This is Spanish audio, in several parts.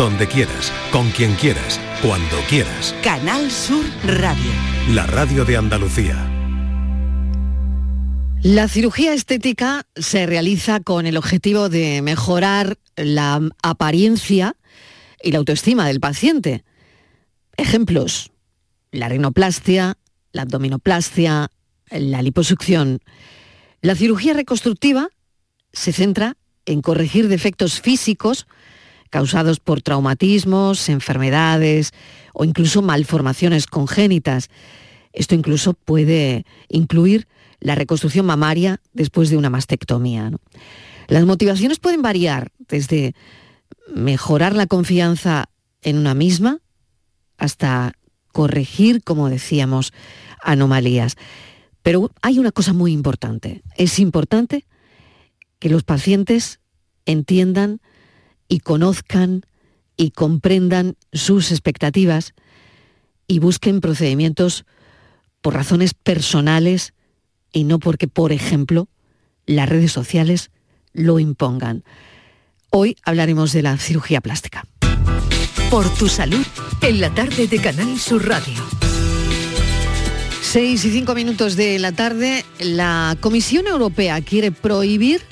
donde quieras, con quien quieras, cuando quieras. Canal Sur Radio. La radio de Andalucía. La cirugía estética se realiza con el objetivo de mejorar la apariencia y la autoestima del paciente. Ejemplos, la rinoplastia, la abdominoplastia, la liposucción. La cirugía reconstructiva se centra en corregir defectos físicos causados por traumatismos, enfermedades o incluso malformaciones congénitas. Esto incluso puede incluir la reconstrucción mamaria después de una mastectomía. Las motivaciones pueden variar desde mejorar la confianza en una misma hasta corregir, como decíamos, anomalías. Pero hay una cosa muy importante. Es importante que los pacientes entiendan y conozcan y comprendan sus expectativas y busquen procedimientos por razones personales y no porque, por ejemplo, las redes sociales lo impongan. Hoy hablaremos de la cirugía plástica. Por tu salud, en la tarde de Canal Sur Radio. Seis y cinco minutos de la tarde, la Comisión Europea quiere prohibir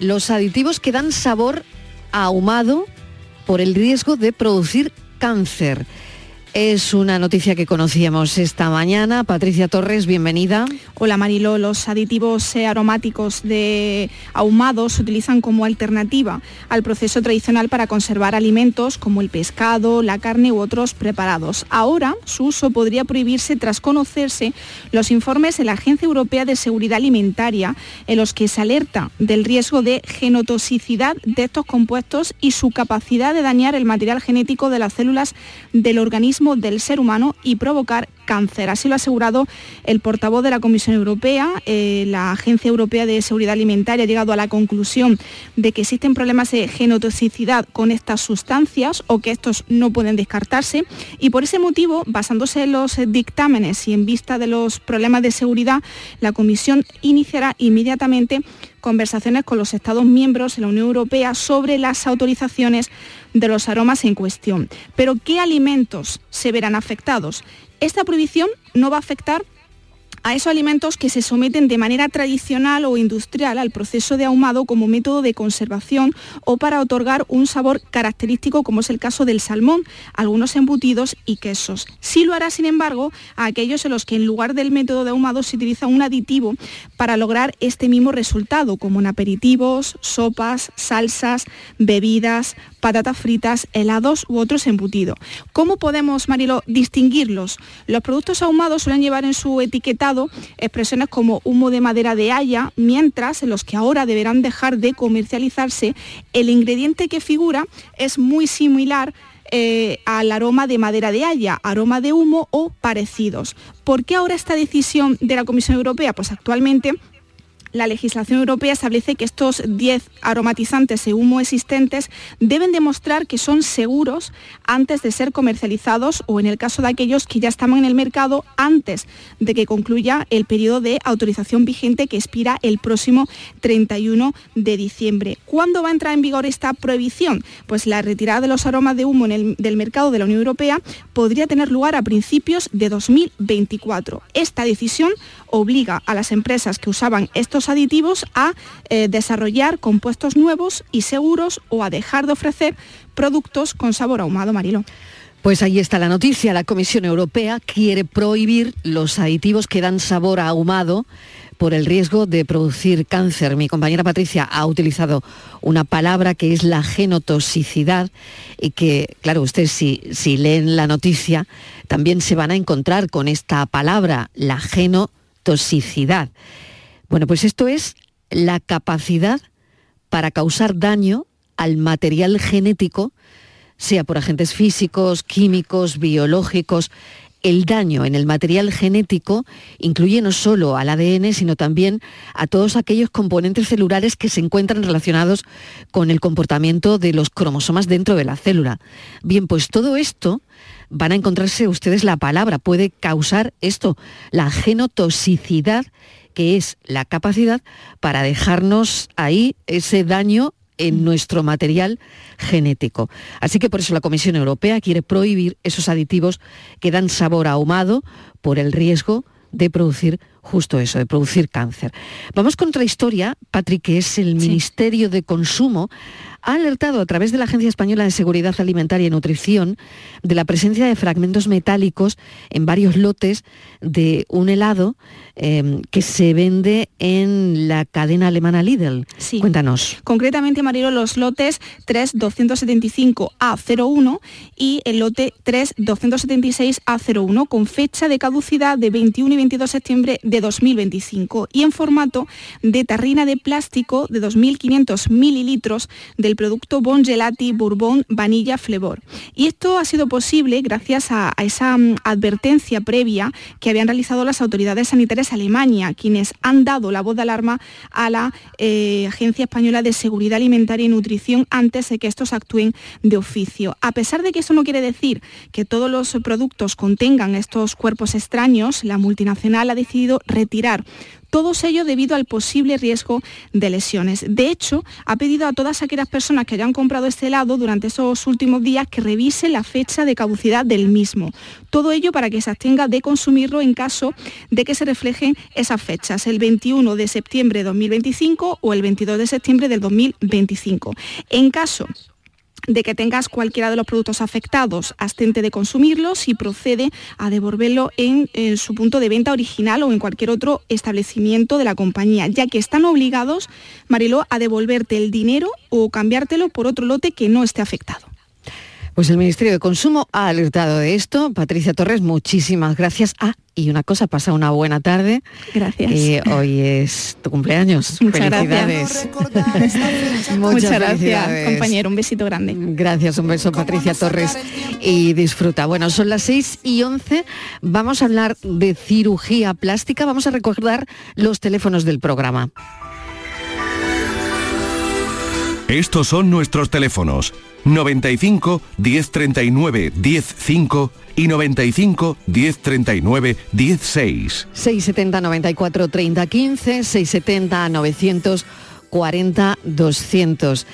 los aditivos que dan sabor ahumado por el riesgo de producir cáncer. Es una noticia que conocíamos esta mañana. Patricia Torres, bienvenida. Hola Marilo, los aditivos aromáticos de ahumados se utilizan como alternativa al proceso tradicional para conservar alimentos como el pescado, la carne u otros preparados. Ahora su uso podría prohibirse tras conocerse los informes de la Agencia Europea de Seguridad Alimentaria en los que se alerta del riesgo de genotoxicidad de estos compuestos y su capacidad de dañar el material genético de las células del organismo del ser humano y provocar cáncer. Así lo ha asegurado el portavoz de la Comisión Europea. Eh, la Agencia Europea de Seguridad Alimentaria ha llegado a la conclusión de que existen problemas de genotoxicidad con estas sustancias o que estos no pueden descartarse y por ese motivo, basándose en los dictámenes y en vista de los problemas de seguridad, la Comisión iniciará inmediatamente conversaciones con los Estados miembros de la Unión Europea sobre las autorizaciones de los aromas en cuestión. Pero ¿qué alimentos se verán afectados? Esta prohibición no va a afectar a esos alimentos que se someten de manera tradicional o industrial al proceso de ahumado como método de conservación o para otorgar un sabor característico como es el caso del salmón, algunos embutidos y quesos. Sí lo hará, sin embargo, a aquellos en los que en lugar del método de ahumado se utiliza un aditivo para lograr este mismo resultado, como en aperitivos, sopas, salsas, bebidas, patatas fritas, helados u otros embutidos. ¿Cómo podemos, Marilo, distinguirlos? Los productos ahumados suelen llevar en su etiquetado expresiones como humo de madera de haya, mientras en los que ahora deberán dejar de comercializarse, el ingrediente que figura es muy similar eh, al aroma de madera de haya, aroma de humo o parecidos. ¿Por qué ahora esta decisión de la Comisión Europea? Pues actualmente la legislación europea establece que estos 10 aromatizantes de humo existentes deben demostrar que son seguros antes de ser comercializados o en el caso de aquellos que ya estaban en el mercado antes de que concluya el periodo de autorización vigente que expira el próximo 31 de diciembre. ¿Cuándo va a entrar en vigor esta prohibición? Pues la retirada de los aromas de humo del mercado de la Unión Europea podría tener lugar a principios de 2024. Esta decisión obliga a las empresas que usaban estos aditivos a eh, desarrollar compuestos nuevos y seguros o a dejar de ofrecer productos con sabor ahumado, Marilo. Pues ahí está la noticia. La Comisión Europea quiere prohibir los aditivos que dan sabor ahumado por el riesgo de producir cáncer. Mi compañera Patricia ha utilizado una palabra que es la genotoxicidad y que, claro, ustedes si, si leen la noticia también se van a encontrar con esta palabra, la genotoxicidad. Bueno, pues esto es la capacidad para causar daño al material genético, sea por agentes físicos, químicos, biológicos. El daño en el material genético incluye no solo al ADN, sino también a todos aquellos componentes celulares que se encuentran relacionados con el comportamiento de los cromosomas dentro de la célula. Bien, pues todo esto van a encontrarse ustedes la palabra, puede causar esto, la genotoxicidad que es la capacidad para dejarnos ahí ese daño en nuestro material genético. Así que por eso la Comisión Europea quiere prohibir esos aditivos que dan sabor ahumado por el riesgo de producir justo eso, de producir cáncer. Vamos con otra historia, Patrick, que es el Ministerio de Consumo ha alertado a través de la Agencia Española de Seguridad Alimentaria y Nutrición de la presencia de fragmentos metálicos en varios lotes de un helado em, que se vende en la cadena alemana Lidl. Sí. Cuéntanos. Concretamente, Marilo, los lotes 3275A01 y el lote 3276A01 con fecha de caducidad de 21 y 22 de septiembre de 2025 y en formato de tarrina de plástico de 2.500 mililitros del producto Bon Gelati Bourbon Vanilla Flavor. Y esto ha sido posible gracias a, esa mm, advertencia previa que habían realizado las autoridades sanitarias de Alemania, quienes han dado la voz de alarma a la eh, Agencia Española de Seguridad Alimentaria y Nutrición antes de que estos actúen de oficio. A pesar de que eso no quiere decir que todos los productos contengan estos cuerpos extraños, la multinacional ha decidido retirar todos ello debido al posible riesgo de lesiones. De hecho, ha pedido a todas aquellas personas que hayan comprado este helado durante esos últimos días que revisen la fecha de caducidad del mismo. Todo ello para que se abstenga de consumirlo en caso de que se reflejen esas fechas, el 21 de septiembre de 2025 o el 22 de septiembre del 2025. En caso de que tengas cualquiera de los productos afectados, abstente de consumirlos y procede a devolverlo en, su punto de venta original o en cualquier otro establecimiento de la compañía, ya que están obligados, Mariló, a devolverte el dinero o cambiártelo por otro lote que no esté afectado. Pues el Ministerio de Consumo ha alertado de esto. Patricia Torres, muchísimas gracias. Ah, y una cosa, pasa una buena tarde. Gracias. hoy es tu cumpleaños. Muchas Felicidades. Gracias. Muchas gracias, compañero. Un besito grande. Gracias, un beso, Patricia Torres. Y disfruta. Bueno, son las 6 y 11. Vamos a hablar de cirugía plástica. Vamos a recordar los teléfonos del programa. Estos son nuestros teléfonos 95 1039 105 y 95 1039 16. 670 94 30 15, 670 940 200.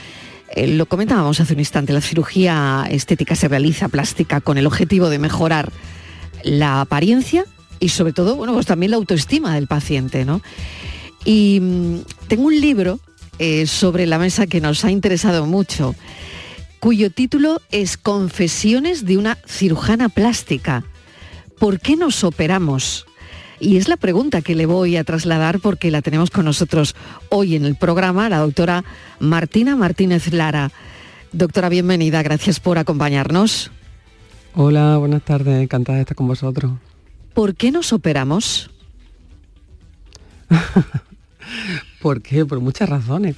lo comentábamos hace un instante, la cirugía estética se realiza plástica con el objetivo de mejorar la apariencia y sobre todo, bueno, pues también la autoestima del paciente, ¿no? Y mm, tengo un libro eh, sobre la mesa que nos ha interesado mucho cuyo título es Confesiones de una cirujana plástica. ¿Por qué nos operamos? Y es la pregunta que le voy a trasladar porque la tenemos con nosotros hoy en el programa, la doctora Martina Martínez Lara. Doctora, bienvenida, gracias por acompañarnos. Hola, buenas tardes, encantada de estar con vosotros. ¿Por qué nos operamos? ¿Por qué? Por muchas razones.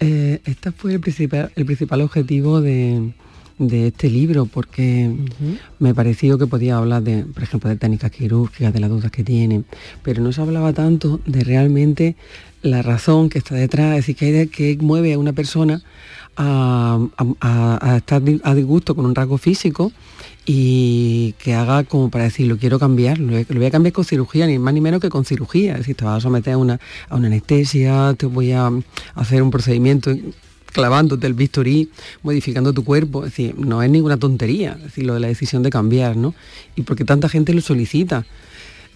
Eh, este fue el principal, el principal objetivo de, este libro, porque me pareció que podía hablar de, por ejemplo, de técnicas quirúrgicas, de las dudas que tienen, pero no se hablaba tanto de realmente la razón que está detrás, es decir, que, hay que mueve a una persona a, a estar a disgusto con un rasgo físico y que haga como para decir, lo quiero cambiar, lo, voy a cambiar con cirugía, ni más ni menos que con cirugía. Es decir, te vas a someter a una, a una anestesia, te voy a hacer un procedimiento clavándote el bisturí, modificando tu cuerpo. Es decir, no es ninguna tontería, es decir, lo de la decisión de cambiar, ¿no? Y porque tanta gente lo solicita.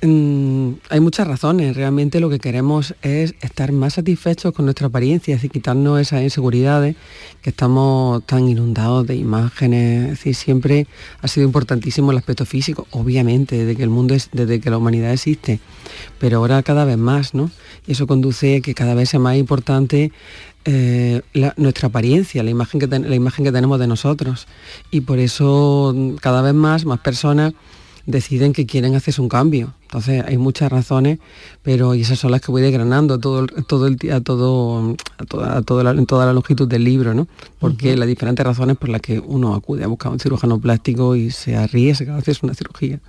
Mm, hay muchas razones. Realmente lo que queremos es estar más satisfechos con nuestra apariencia, decir, quitarnos esas inseguridades que estamos tan inundados de imágenes. Es decir, siempre ha sido importantísimo el aspecto físico, obviamente, desde que el mundo es, desde que la humanidad existe, pero ahora cada vez más, ¿no? Y eso conduce a que cada vez sea más importante eh, nuestra apariencia, la imagen, que la imagen que tenemos de nosotros. Y por eso cada vez más, más personas deciden que quieren hacerse un cambio. Entonces hay muchas razones, pero y esas son las que voy desgranando todo, todo el día, todo, a toda, toda en toda la longitud del libro, ¿no? Porque las diferentes razones por las que uno acude a buscar un cirujano plástico y se arriesga a hacerse una cirugía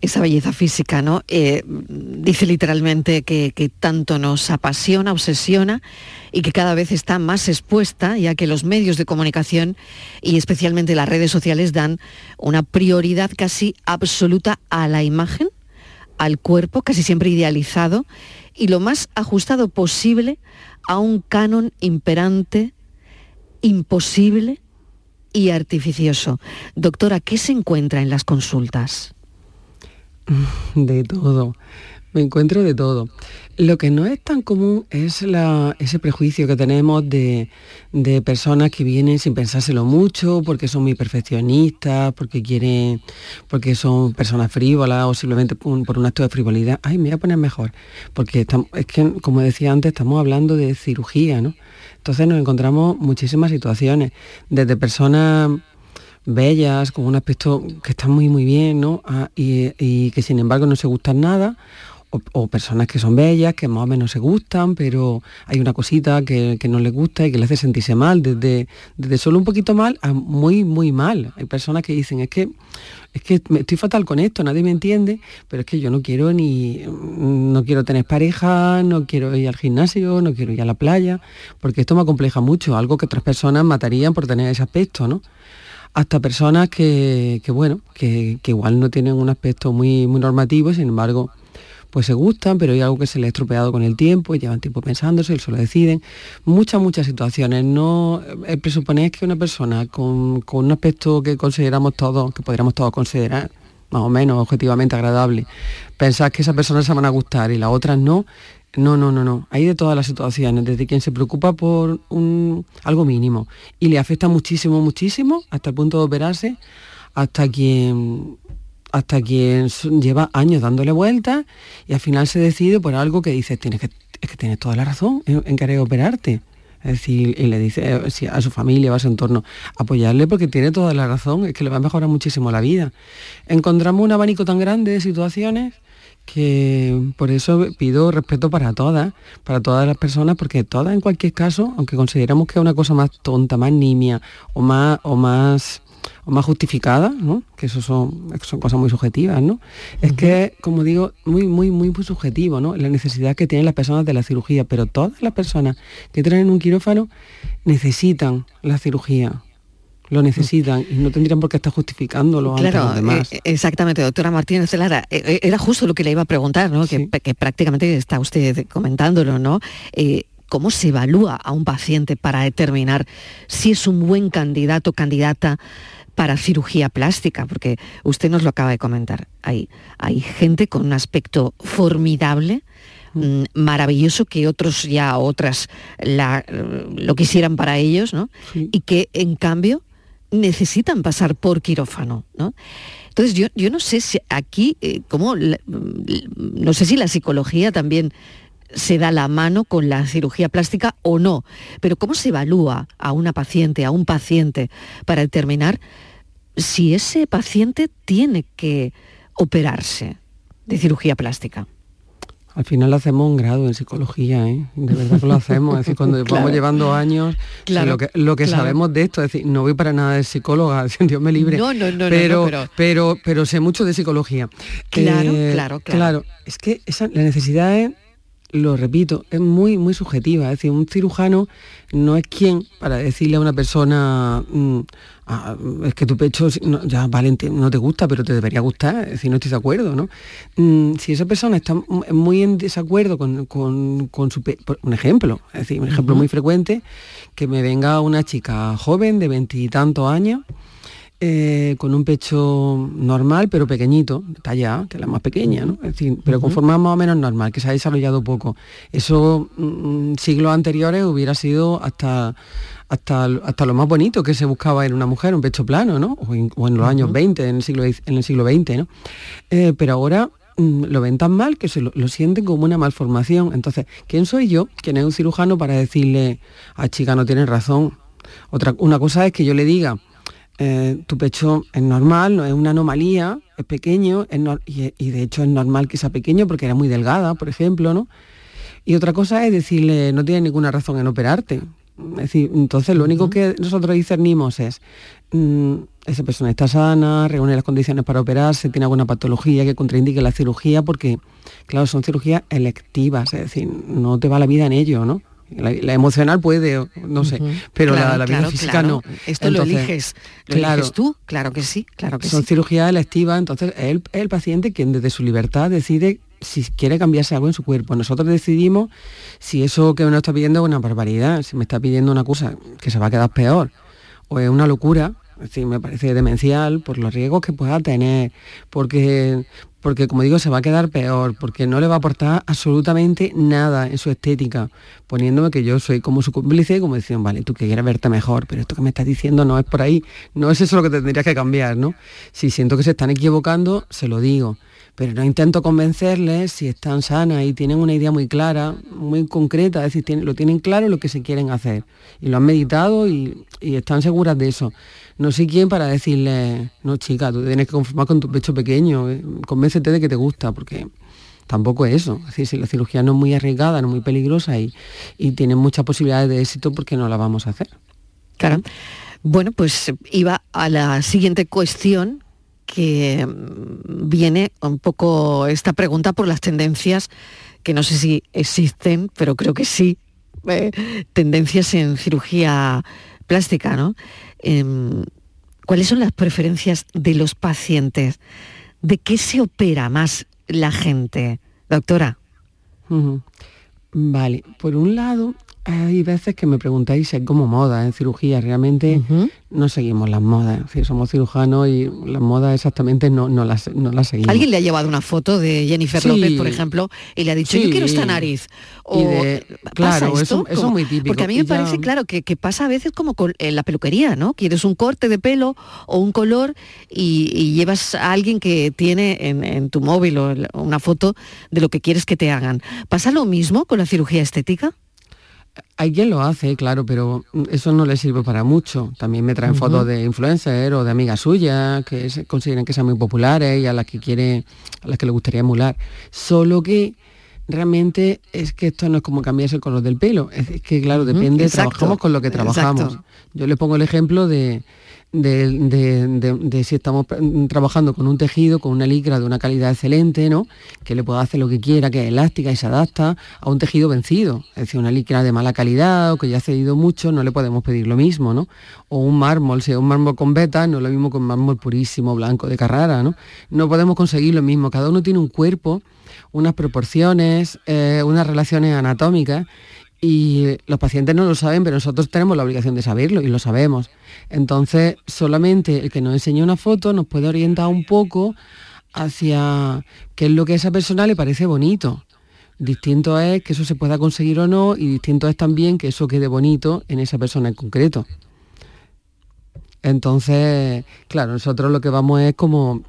esa belleza física, ¿no? Eh, dice literalmente que, tanto nos apasiona, obsesiona y que cada vez está más expuesta, ya que los medios de comunicación y especialmente las redes sociales dan una prioridad casi absoluta a la imagen, al cuerpo, casi siempre idealizado, y lo más ajustado posible a un canon imperante imposible y artificioso. Doctora, ¿qué se encuentra en las consultas? De todo. Me encuentro de todo. Lo que no es tan común es ese prejuicio que tenemos de, personas que vienen sin pensárselo mucho, porque son muy perfeccionistas, porque quieren, porque son personas frívolas o simplemente por, un acto de frivolidad. Ay, me voy a poner mejor. Porque es que, como decía antes, estamos hablando de cirugía, ¿no? Entonces nos encontramos muchísimas situaciones, desde personas bellas, con un aspecto que está muy muy bien, ¿no? Ah, y, que sin embargo no se gustan nada, o, personas que son bellas, que más o menos se gustan, pero hay una cosita que, no les gusta y que le hace sentirse mal, desde, desde solo un poquito mal a muy, muy mal. Hay personas que dicen, es que, es que estoy fatal con esto, nadie me entiende, pero es que yo no quiero ni, no quiero tener pareja, no quiero ir al gimnasio, no quiero ir a la playa, porque esto me acompleja mucho, algo que otras personas matarían por tener ese aspecto, ¿no? Hasta personas que, bueno, que, igual no tienen un aspecto muy, muy normativo, sin embargo, pues se gustan, pero hay algo que se les ha estropeado con el tiempo, y llevan tiempo pensándose, se lo deciden. Muchas, muchas situaciones. No el presuponer que una persona con, un aspecto que consideramos todos, que podríamos todos considerar más o menos objetivamente agradable, pensar que esas personas se van a gustar y las otras no, no, no, no, no. Hay de todas las situaciones, desde quien se preocupa por un, algo mínimo y le afecta muchísimo, muchísimo, hasta el punto de operarse, hasta quien hasta quien lleva años dándole vueltas y al final se decide por algo que dice, tienes que, es que tienes toda la razón en, querer operarte. Es decir, y le dice eh, a su familia, a su entorno, apoyarle porque tiene toda la razón, es que le va a mejorar muchísimo la vida. Encontramos un abanico tan grande de situaciones que por eso pido respeto para todas, para todas las personas, porque todas en cualquier caso, aunque consideramos que es una cosa más tonta, más nimia o más, o más o más justificada, ¿no? que eso son, son cosas muy subjetivas, ¿no? Es que, como digo, muy, muy, muy, muy subjetivo, ¿no? La necesidad que tienen las personas de la cirugía, pero todas las personas que traen un quirófano necesitan la cirugía, lo necesitan y no tendrían por qué estar justificándolo claro, los demás. Eh, exactamente, doctora Martínez Lara. Eh, eh, era justo lo que le iba a preguntar, ¿no? Que, prácticamente está usted comentándolo, ¿no? ¿Cómo se evalúa a un paciente para determinar si es un buen candidato, candidata para cirugía plástica? Porque usted nos lo acaba de comentar. Hay, hay gente con un aspecto formidable, mm, maravilloso que otros ya otras lo quisieran para ellos, ¿no? Y que en cambio necesitan pasar por quirófano, ¿no? Entonces yo, yo no sé si aquí, eh, cómo, no sé si la psicología también se da la mano con la cirugía plástica o no, pero ¿cómo se evalúa a una paciente, a un paciente, para determinar si ese paciente tiene que operarse de cirugía plástica? Al final hacemos un grado en psicología, ¿eh? de verdad que lo hacemos. Es decir, cuando vamos llevando años, lo que, lo que sabemos de esto, es decir, no voy para nada de psicóloga, Dios me libre. No, no, no, pero, pero... pero, pero sé mucho de psicología. Claro, eh, claro, claro. Claro, es que esa, la necesidad es lo repito, es muy, muy subjetiva. Es decir, un cirujano no es quien para decirle a una persona, mm, ah, es que tu pecho ya vale, no te gusta, pero te debería gustar, es decir, no estoy de acuerdo, ¿no? Mm, si esa persona está muy en desacuerdo con, su pecho, un ejemplo, es decir, un ejemplo muy frecuente, que me venga una chica joven de veintitantos años, eh, con un pecho normal, pero pequeñito, talla, que es la más pequeña, ¿no? Es decir, pero con forma más o menos normal, que se ha desarrollado poco. Eso mm, siglos anteriores hubiera sido hasta, hasta, hasta lo más bonito que se buscaba en una mujer, un pecho plano, ¿no? O en, los años 20, en el siglo, en el siglo XX, ¿no? Eh, pero ahora mm, lo ven tan mal que se lo, sienten como una malformación. Entonces, ¿quién soy yo, quién es un cirujano, para decirle, a ah, chica, no tienes razón? Otra, una cosa es que yo le diga, eh, tu pecho es normal, no es una anomalía, es pequeño, y, de hecho es normal que sea pequeño porque era muy delgada, por ejemplo, ¿no? Y otra cosa es decirle, no tienes ninguna razón en operarte. Es decir, entonces lo único que nosotros discernimos es, mm, esa persona está sana, reúne las condiciones para operarse, tiene alguna patología que contraindique la cirugía, porque, claro, son cirugías electivas, es decir, no te va la vida en ello, ¿no? La, emocional puede, no sé, pero la, vida física no. Esto lo eliges, lo eliges tú, claro que sí, claro que son cirugías electivas, entonces es el, paciente quien desde su libertad decide si quiere cambiarse algo en su cuerpo. Nosotros decidimos si eso que uno está pidiendo es una barbaridad, si me está pidiendo una cosa que se va a quedar peor o es una locura, es me parece demencial por los riesgos que pueda tener, porque, porque como digo, se va a quedar peor, porque no le va a aportar absolutamente nada en su estética, poniéndome que yo soy como su cómplice y como diciendo, vale, tú que quieres verte mejor, pero esto que me estás diciendo no es por ahí, no es eso lo que tendrías que cambiar, ¿no? Si siento que se están equivocando, se lo digo pero no intento convencerles si están sanas y tienen una idea muy clara, muy concreta, es decir, lo tienen claro lo que se quieren hacer y lo han meditado y, están seguras de eso. No sé quién para decirle, no chica, tú tienes que conformar con tu pecho pequeño, eh, convéncete de que te gusta, porque tampoco es eso. Es decir, si la cirugía no es muy arriesgada, no es muy peligrosa y, y tiene muchas posibilidades de éxito, ¿por qué no la vamos a hacer? Claro. Bueno, pues iba a la siguiente cuestión que mm, viene un poco esta pregunta por las tendencias que no sé si existen, pero creo que sí, eh, tendencias en cirugía plástica, ¿no? Em, ¿Cuáles son las preferencias de los pacientes? ¿De qué se opera más la gente, doctora? Vale, por un lado, hay veces que me preguntáis si hay como moda en cirugía. Realmente no seguimos las modas. Si somos cirujanos y las modas exactamente no, no, las, no las seguimos. ¿Alguien le ha llevado una foto de Jennifer López, por ejemplo, y le ha dicho, yo quiero esta nariz? O, claro, eso, es muy típico. Porque a mí me parece, claro, que, pasa a veces como con, en la peluquería, ¿no? Quieres un corte de pelo o un color y, llevas a alguien que tiene en, en tu móvil o una foto de lo que quieres que te hagan. ¿Pasa lo mismo con la cirugía estética? Hay quien lo hace, claro, pero eso no le sirve para mucho. También me traen fotos de influencers o de amigas suyas que consideren que sean muy populares y a las que quiere, a las que le gustaría emular. Solo que realmente es que esto no es como cambiarse el color del pelo. Es que, claro, depende, trabajamos con lo que trabajamos. Yo le pongo el ejemplo de, de, si estamos trabajando con un tejido, con una licra de una calidad excelente, ¿no? que le pueda hacer lo que quiera, que es elástica y se adapta a un tejido vencido. Es decir, una licra de mala calidad o que ya ha cedido mucho, no le podemos pedir lo mismo. ¿no? O un mármol, si es un mármol con beta, no es lo mismo que un mármol purísimo, blanco, de Carrara. ¿no? no podemos conseguir lo mismo. Cada uno tiene un cuerpo, unas proporciones, eh, unas relaciones anatómicas y los pacientes no lo saben, pero nosotros tenemos la obligación de saberlo y lo sabemos. Entonces, solamente el que nos enseñe una foto nos puede orientar un poco hacia qué es lo que a esa persona le parece bonito. Distinto es que eso se pueda conseguir o no y distinto es también que eso quede bonito en esa persona en concreto. Entonces, claro, nosotros lo que vamos es como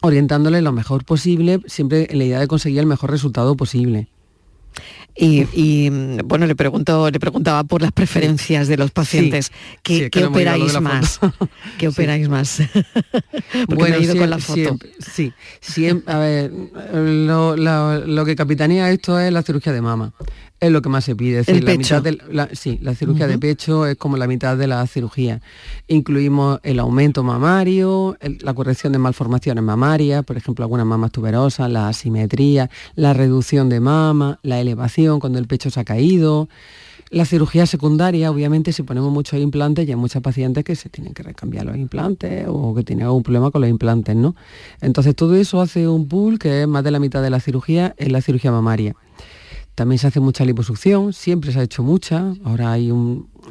orientándole lo mejor posible, siempre en la idea de conseguir el mejor resultado posible. Y, bueno, le pregunto, le preguntaba por las preferencias de los pacientes. ¿Qué, operáis más? ¿Qué operáis más? bueno, he ido con la foto. sí, siempre, a ver, lo, lo, que capitanea esto es la cirugía de mama es lo que más se pide. Es la Mitad de la, sí, la cirugía de pecho es como la mitad de la cirugía. Incluimos el aumento mamario, la corrección de malformaciones mamarias, por ejemplo, algunas mamas tuberosas, la asimetría, la reducción de mama, la elevación cuando el pecho se ha caído. La cirugía secundaria, obviamente, si ponemos muchos implantes, ya hay muchas pacientes que se tienen que recambiar los implantes o que tienen algún problema con los implantes, ¿no? Entonces todo eso hace un pool que es más de la mitad de la cirugía en la cirugía mamaria. También se hace mucha liposucción, siempre se ha hecho mucha, ahora hay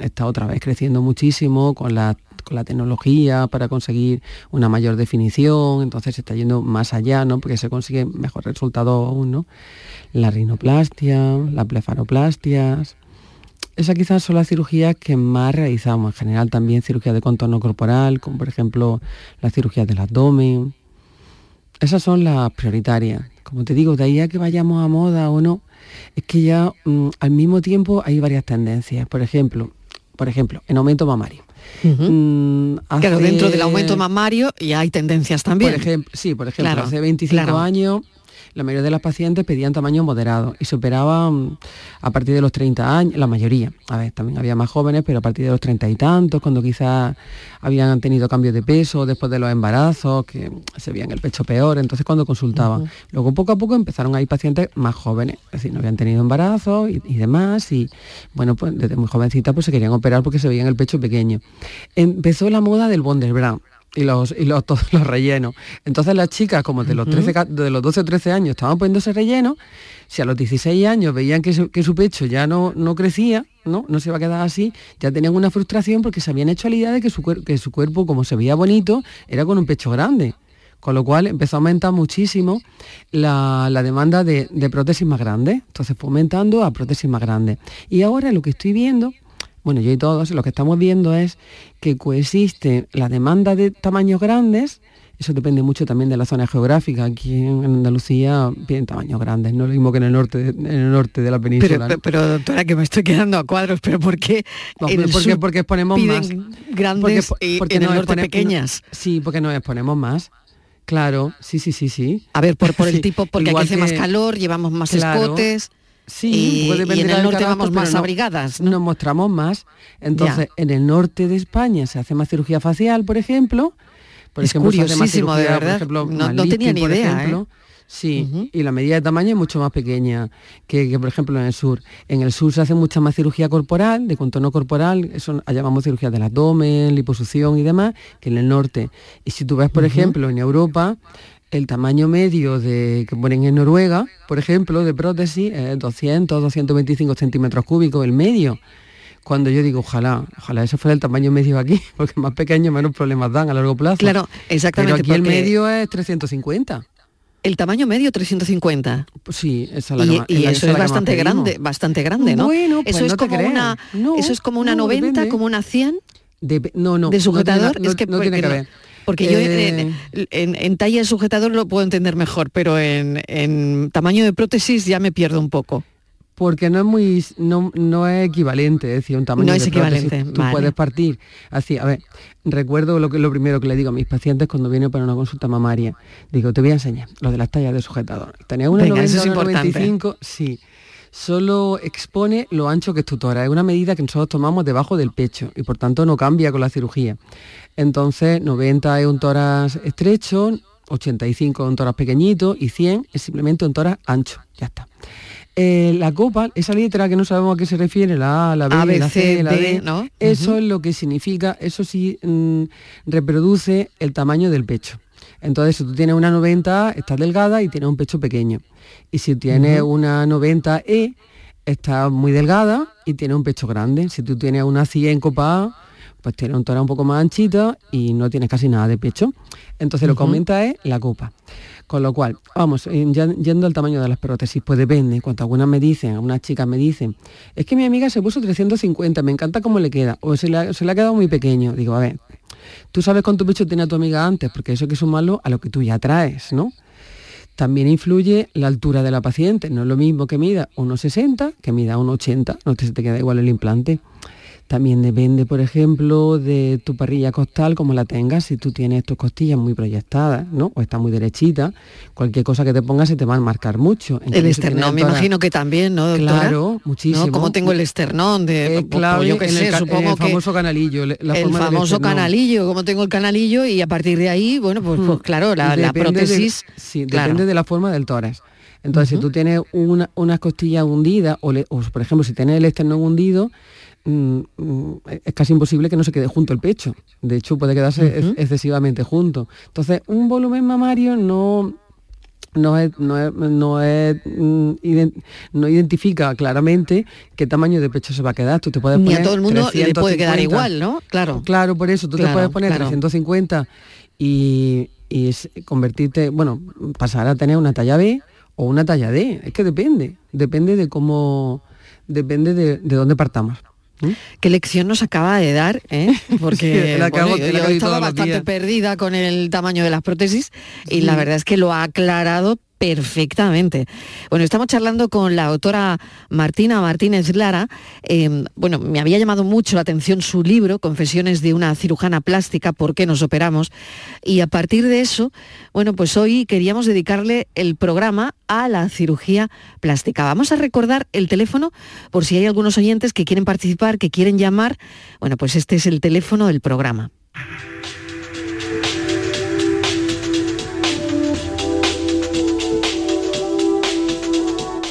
está otra vez creciendo muchísimo con la, con la tecnología para conseguir una mayor definición, entonces se está yendo más allá, ¿no? Porque se consigue mejor resultado aún. La rinoplastia, las blefaroplastias. Esas quizás son las cirugías que más realizamos. En general también cirugía de contorno corporal, como por ejemplo la cirugía del abdomen. Esas son las prioritarias. Como te digo, de ahí a que vayamos a moda o no, es que ya mm, al mismo tiempo hay varias tendencias. Por ejemplo, por ejemplo, en aumento mamario. Mm, claro, dentro del aumento mamario ya hay tendencias también. Por ejemplo, sí, por ejemplo, hace 25 años la mayoría de las pacientes pedían tamaño moderado y se operaban a partir de los 30 años, la mayoría. A ver, también había más jóvenes, pero a partir de los 30 y tantos, cuando quizás habían tenido cambios de peso después de los embarazos, que se veían el pecho peor, entonces cuando consultaban. Luego poco a poco empezaron a ir pacientes más jóvenes, es decir, no habían tenido embarazo y, demás, y bueno, pues desde muy jovencita pues se querían operar porque se veían el pecho pequeño. Empezó la moda del Bonder Brown y los, y los, todos los rellenos. Entonces las chicas, como de los, 13, de los 12 o 13 años, estaban poniéndose relleno, si a los 16 años veían que su, que su pecho ya no, no crecía, ¿no? no se iba a quedar así, ya tenían una frustración porque se habían hecho la idea de que su, que su cuerpo, como se veía bonito, era con un pecho grande. Con lo cual empezó a aumentar muchísimo la, demanda de, de, prótesis más grandes. Entonces fue aumentando a prótesis más grandes. Y ahora lo que estoy viendo bueno, yo y todos, lo que estamos viendo es que coexiste la demanda de tamaños grandes, eso depende mucho también de la zona geográfica. Aquí en Andalucía tienen tamaños grandes, no lo mismo que en el norte, en el norte de la península. Pero, doctora, que me estoy quedando a cuadros, pero ¿por qué? porque, porque exponemos más. grandes porque, y en el norte pequeñas. Sí, porque nos exponemos más. Claro, sí, sí, sí, sí. A ver, por, por el tipo, porque aquí hace más calor, llevamos más escotes. Sí, y, puede en el norte vamos más abrigadas. Nos mostramos más. Entonces, en el norte de España se hace más cirugía facial, por ejemplo. Por es ejemplo, curiosísimo, de verdad. no, tenía ni idea. ¿eh? Sí, y la medida de tamaño es mucho más pequeña que, por ejemplo, en el sur. En el sur se hace mucha más cirugía corporal, de contorno corporal, eso llamamos cirugía del abdomen, liposucción y demás, que en el norte. Y si tú ves, por ejemplo, en Europa, el tamaño medio de, que ponen en Noruega, por ejemplo, de prótesis es 200, 225 centímetros cúbicos, el medio. Cuando yo digo, ojalá, ojalá eso fuera el tamaño medio aquí, porque más pequeño menos problemas dan a largo plazo. Claro, exactamente. Pero aquí el medio es 350. El tamaño medio 350. Sí, esa es la y, eso es bastante grande, bastante grande, ¿no? Bueno, pues eso, es como una, eso es como una 90, como una 100. De, no, no. De sujetador. es que, tiene que ver. Porque yo en, eh. talla de sujetador lo puedo entender mejor, pero en, tamaño de prótesis ya me pierdo un poco porque no es muy no, no es equivalente, es decir, un tamaño no es equivalente. Tú puedes partir así, a ver, recuerdo lo que lo primero que le digo a mis pacientes cuando vienen para una consulta mamaria. Digo, te voy a enseñar lo de las tallas de sujetador. Tenía una Venga, 90, una 95, sí. Solo expone lo ancho que es tu tora. Es una medida que nosotros tomamos debajo del pecho y por tanto no cambia con la cirugía. Entonces, 90 es un tórax estrecho, 85 es un tórax pequeñito y 100 es simplemente un tórax ancho. Ya está. Eh, la copa, esa letra que no sabemos a qué se refiere, la A, la B, la C, la D, ¿no? eso es lo que significa, eso sí mm, reproduce el tamaño del pecho. Entonces, si tú tienes una 90, estás delgada y tienes un pecho pequeño. Y si tienes una 90E, está muy delgada y tiene un pecho grande. Si tú tienes una 100 copa A, pues tiene un tórax un poco más anchito y no tienes casi nada de pecho. Entonces lo que aumenta es la copa. Con lo cual, vamos, yendo al tamaño de las prótesis, pues depende. Cuando algunas me dicen, algunas chicas me dicen, es que mi amiga se puso 350, me encanta cómo le queda, o se le, ha, quedado muy pequeño. Digo, a ver, tú sabes cuánto pecho tenía tu amiga antes, porque eso hay que sumarlo a lo que tú ya traes, ¿no? También influye la altura de la paciente, no es lo mismo que mida 1,60 que mida 1,80, no te, te queda igual el implante. También depende, por ejemplo, de tu parrilla costal, como la tengas, si tú tienes tus costillas muy proyectadas, ¿no? O está muy derechita, cualquier cosa que te pongas se te va a marcar mucho. el esternón, me imagino que también, ¿no, doctora? Claro, muchísimo. Como tengo el esternón, de, eh, claro, yo qué sé, supongo el famoso canalillo. el famoso canalillo, como tengo el canalillo, y a partir de ahí, bueno, pues, pues hmm. claro, la, prótesis... sí, depende de la forma del tórax. Entonces, si tú tienes una, unas costillas hundidas, o, o, por ejemplo, si tienes el esternón hundido, es casi imposible que no se quede junto el pecho. De hecho, puede quedarse excesivamente junto. Entonces, un volumen mamario no, no, es, no, mm, no, identifica claramente qué tamaño de pecho se va a quedar. Tú te puedes Ni a todo el mundo le puede quedar igual, ¿no? Claro. Claro, por eso. Tú te puedes poner 350 y, y convertirte, bueno, pasar a tener una talla B o una talla D. Es que depende. Depende de cómo... Depende de, de dónde partamos. ¿Mm? ¿Qué lección nos acaba de dar? Eh? Porque yo, estaba bastante perdida con el tamaño de las prótesis y la verdad es que lo ha aclarado perfectamente. Bueno, estamos charlando con la autora Martina Martínez Lara. Em, bueno, me había llamado mucho la atención su libro, Confesiones de una cirujana plástica, ¿por qué nos operamos? Y a partir de eso, bueno, pues hoy queríamos dedicarle el programa a la cirugía plástica. Vamos a recordar el teléfono por si hay algunos oyentes que quieren participar, que quieren llamar. Bueno, pues este es el teléfono del programa.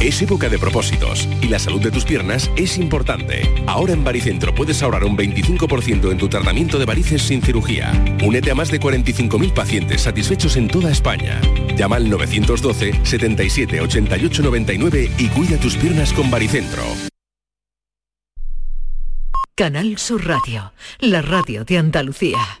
Es época de propósitos y la salud de tus piernas es importante. Ahora en Baricentro puedes ahorrar un 25% en tu tratamiento de varices sin cirugía. Únete a más de 45.000 pacientes satisfechos en toda España. Llama al 912 77 88 99 y cuida tus piernas con Baricentro. Canal Sur Radio, la radio de Andalucía.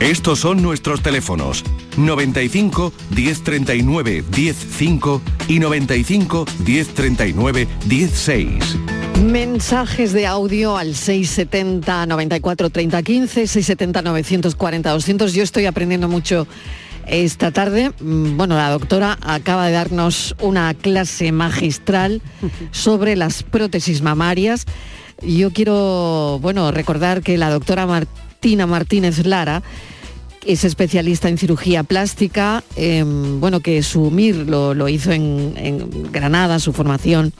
Estos son nuestros teléfonos 95 1039 105 y 95 1039 16. Mensajes de audio al 670 94 30 15, 670 940 200. Yo estoy aprendiendo mucho esta tarde. Mm, bueno, la doctora acaba de darnos una clase magistral sobre las prótesis mamarias. Yo quiero, bueno, recordar que la doctora Martina Martínez Lara es especialista en cirugía plástica, em, bueno, que su MIR lo, hizo en, Granada, su formación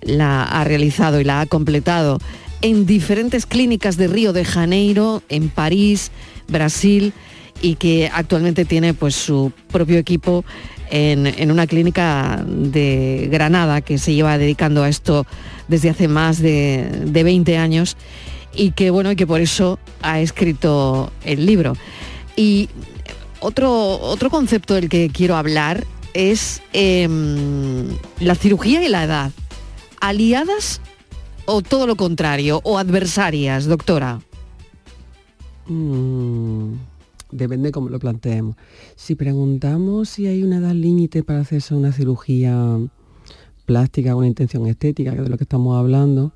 la ha realizado y la ha completado en diferentes clínicas de Río de Janeiro, en París, Brasil, y que actualmente tiene pues su propio equipo en, una clínica de Granada que se lleva dedicando a esto desde hace más de, de 20 años y que bueno, y que por eso ha escrito el libro. Y otro, otro concepto del que quiero hablar es em, la cirugía y la edad. ¿Aliadas o todo lo contrario? ¿O adversarias, doctora? Mm, depende cómo lo planteemos. Si preguntamos si hay una edad límite para hacerse una cirugía plástica, una intención estética, que es de lo que estamos hablando,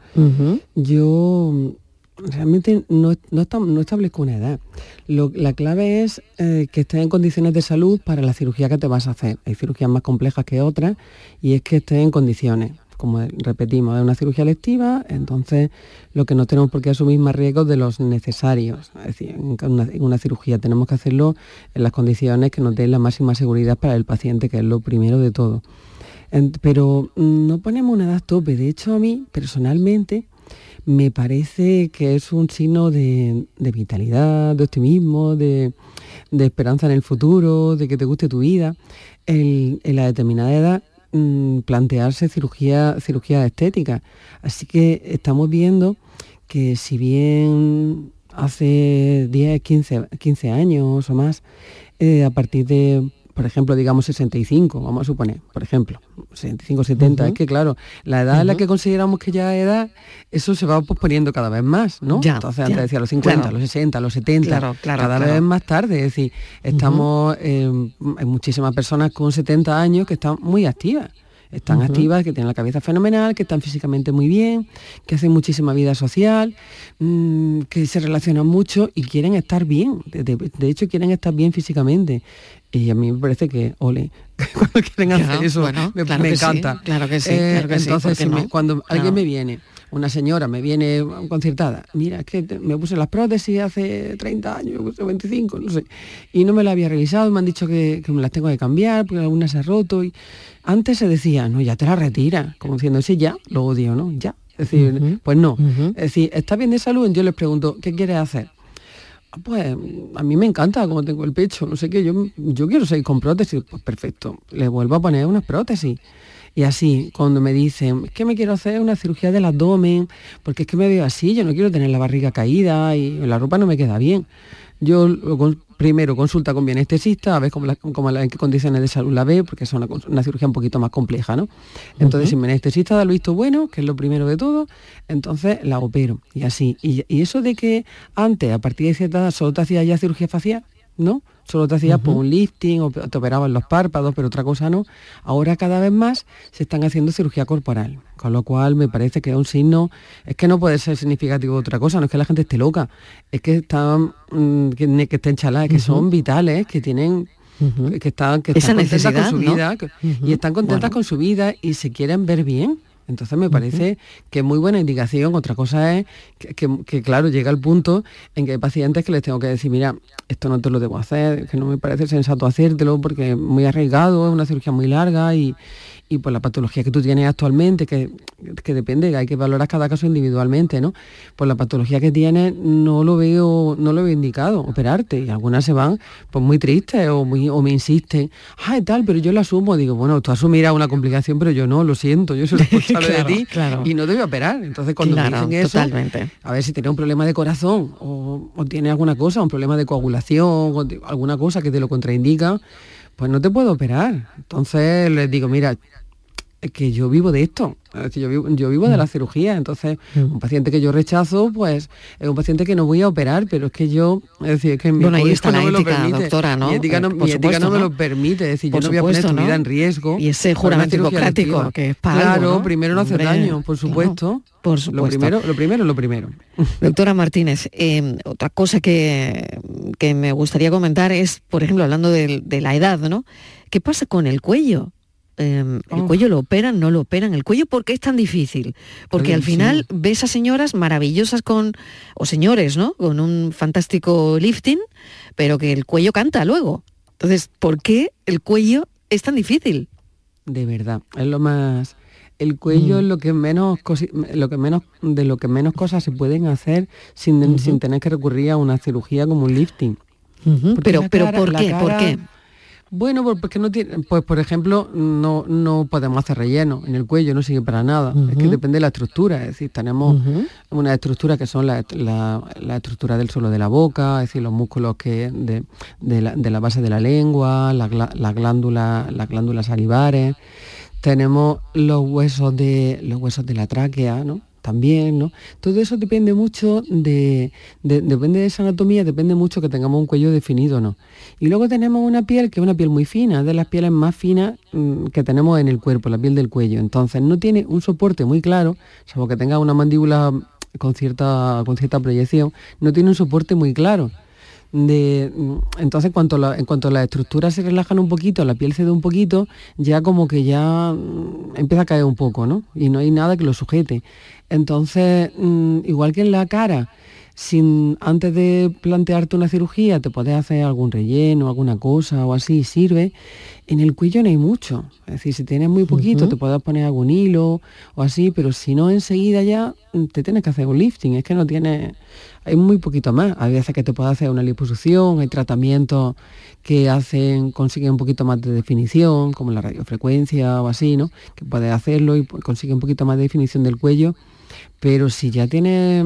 yo realmente no, no, establezco una edad. la clave es eh, que estés en condiciones de salud para la cirugía que te vas a hacer. Hay cirugías más complejas que otras y es que estés en condiciones. Como repetimos, es una cirugía electiva, entonces lo que no tenemos por qué asumir más riesgos de los necesarios. Es decir, en una, cirugía tenemos que hacerlo en las condiciones que nos den la máxima seguridad para el paciente, que es lo primero de todo. pero mm, no ponemos una edad tope. De hecho, a mí, personalmente, me parece que es un signo de, vitalidad, de optimismo, de, esperanza en el futuro, de que te guste tu vida. en la determinada edad mm, plantearse cirugía, cirugía estética. Así que estamos viendo que si bien hace 10, 15, 15 años o más, eh, a partir de por ejemplo, digamos 65, vamos a suponer, por ejemplo, 65, 70, es que claro, la edad en la que consideramos que ya es edad, eso se va posponiendo cada vez más, ¿no? Entonces antes decía los 50, los 60, los 70, cada vez más tarde, es decir, estamos, en hay muchísimas personas con 70 años que están muy activas están activas, que tienen la cabeza fenomenal, que están físicamente muy bien, que hacen muchísima vida social, mm, que se relacionan mucho y quieren estar bien. De, hecho, quieren estar bien físicamente. Y a mí me parece que, ole, cuando quieren hacer eso, me, encanta. claro que sí. Eh, entonces, cuando alguien me viene, una señora me viene concertada, mira, es que me puse las prótesis hace 30 años, me puse 25, no sé, y no me la había revisado, me han dicho que, me las tengo que cambiar porque alguna se ha roto. Y antes se decía, no, ya te la retira, como diciendo, sí, ya, lo odio, ¿no? Ya. Es decir, pues no. Es decir, ¿está bien de salud? Yo les pregunto, ¿qué quieres hacer? pues a mí me encanta cómo tengo el pecho, no sé qué, yo, yo quiero seguir con prótesis, pues perfecto, le vuelvo a poner unas prótesis. Y así, cuando me dicen, es que me quiero hacer una cirugía del abdomen, porque es que me veo así, yo no quiero tener la barriga caída y la ropa no me queda bien. Yo primero consulta con bienestesista, a ver cómo, en qué condiciones de salud la ve, porque es una, cirugía un poquito más compleja, ¿no? Entonces, si mi anestesista da lo visto bueno, que es lo primero de todo, entonces la opero. Y así. Y, eso de que antes, a partir de cierta edad, solo te hacía ya cirugía facial, ¿no? Solo te hacías por un lifting o te operaban los párpados, pero otra cosa no. Ahora cada vez más se están haciendo cirugía corporal, con lo cual me parece que es un signo, es que no puede ser significativo otra cosa, no es que la gente esté loca, es que están, mm, que, que estén chaladas, que son vitales, que tienen que están, que están contentas con su vida y están contentas con su vida y se quieren ver bien. Entonces me parece que es muy buena indicación. Otra cosa es que, claro, llega el punto en que hay pacientes que les tengo que decir, mira, esto no te lo debo hacer, que no me parece sensato hacértelo porque es muy arriesgado, es una cirugía muy larga y, y por la patología que tú tienes actualmente, que, depende, hay que valorar cada caso individualmente, ¿no? Por la patología que tienes no lo veo, no lo veo indicado, operarte. Y algunas se van pues muy tristes o, muy, o me insisten, ay tal, pero yo lo asumo. Digo, bueno, tú asumirás una complicación, pero yo no, lo siento, yo soy responsable de ti y no te voy a operar. Entonces cuando me dicen eso, a ver si tiene un problema de corazón o, o tiene alguna cosa, un problema de coagulación, o alguna cosa que te lo contraindica, pues no te puedo operar. Entonces les digo, mira, que yo vivo de esto, yo vivo, yo vivo de la mm. cirugía, entonces mm. un paciente que yo rechazo, pues es un paciente que no voy a operar, pero es que yo, es decir, es que mi bueno, ahí está la ética, doctora, ¿no? Mi ética no, me lo permite, es decir, yo no voy a poner tu vida en riesgo. Y ese juramento hipocrático, que es para Claro, primero no hace daño, por supuesto. por supuesto. Lo primero, lo primero, lo primero. Doctora Martínez, em, otra cosa que, que me gustaría comentar es, por ejemplo, hablando de la edad, ¿no? ¿Qué pasa con el cuello? Em, el cuello lo operan, no lo operan, el cuello ¿por qué es tan difícil? Porque al final ves a señoras maravillosas con, o señores, ¿no? Con un fantástico lifting, pero que el cuello canta luego. Entonces, ¿por qué el cuello es tan difícil? De verdad, es lo más el cuello es mm. lo que menos lo que menos de lo que menos cosas se pueden hacer sin, sin tener que recurrir a una cirugía como un lifting. Pero, pero ¿por qué? ¿Por qué? Bueno, pues porque no tiene, pues por ejemplo, no, no podemos hacer relleno en el cuello, no sirve para nada. Es que depende de la estructura, es decir, tenemos una estructura que son la, la, estructura del suelo de la boca, es decir, los músculos que de, de, la, base de la lengua, las glándulas, las glándulas salivares, tenemos los huesos de los huesos de la tráquea, ¿no? También, ¿no? Todo eso depende mucho de, depende de esa anatomía, depende mucho que tengamos un cuello definido no. Y luego tenemos una piel que es una piel muy fina, de las pieles más finas mm, que tenemos en el cuerpo, la piel del cuello. Entonces no tiene un soporte muy claro, salvo que tenga una mandíbula con cierta, con cierta proyección, no tiene un soporte muy claro. De, mm, entonces cuanto en cuanto las estructuras se relajan un poquito, la piel cede un poquito, ya como que ya mm, empieza a caer un poco, ¿no? Y no hay nada que lo sujete. Entonces, mm, igual que en la cara, sin, antes de plantearte una cirugía te puedes hacer algún relleno, alguna cosa o así, sirve. En el cuello no hay mucho. Es decir, si tienes muy poquito te puedes poner algún hilo o así, pero si no enseguida ya te tienes que hacer un lifting. Es que no tiene, hay muy poquito más. Hay veces que te puedes hacer una liposucción, hay tratamientos que hacen, consiguen un poquito más de definición, como la radiofrecuencia o así, ¿no? Que puedes hacerlo y consigue un poquito más de definición del cuello. Pero si ya tienes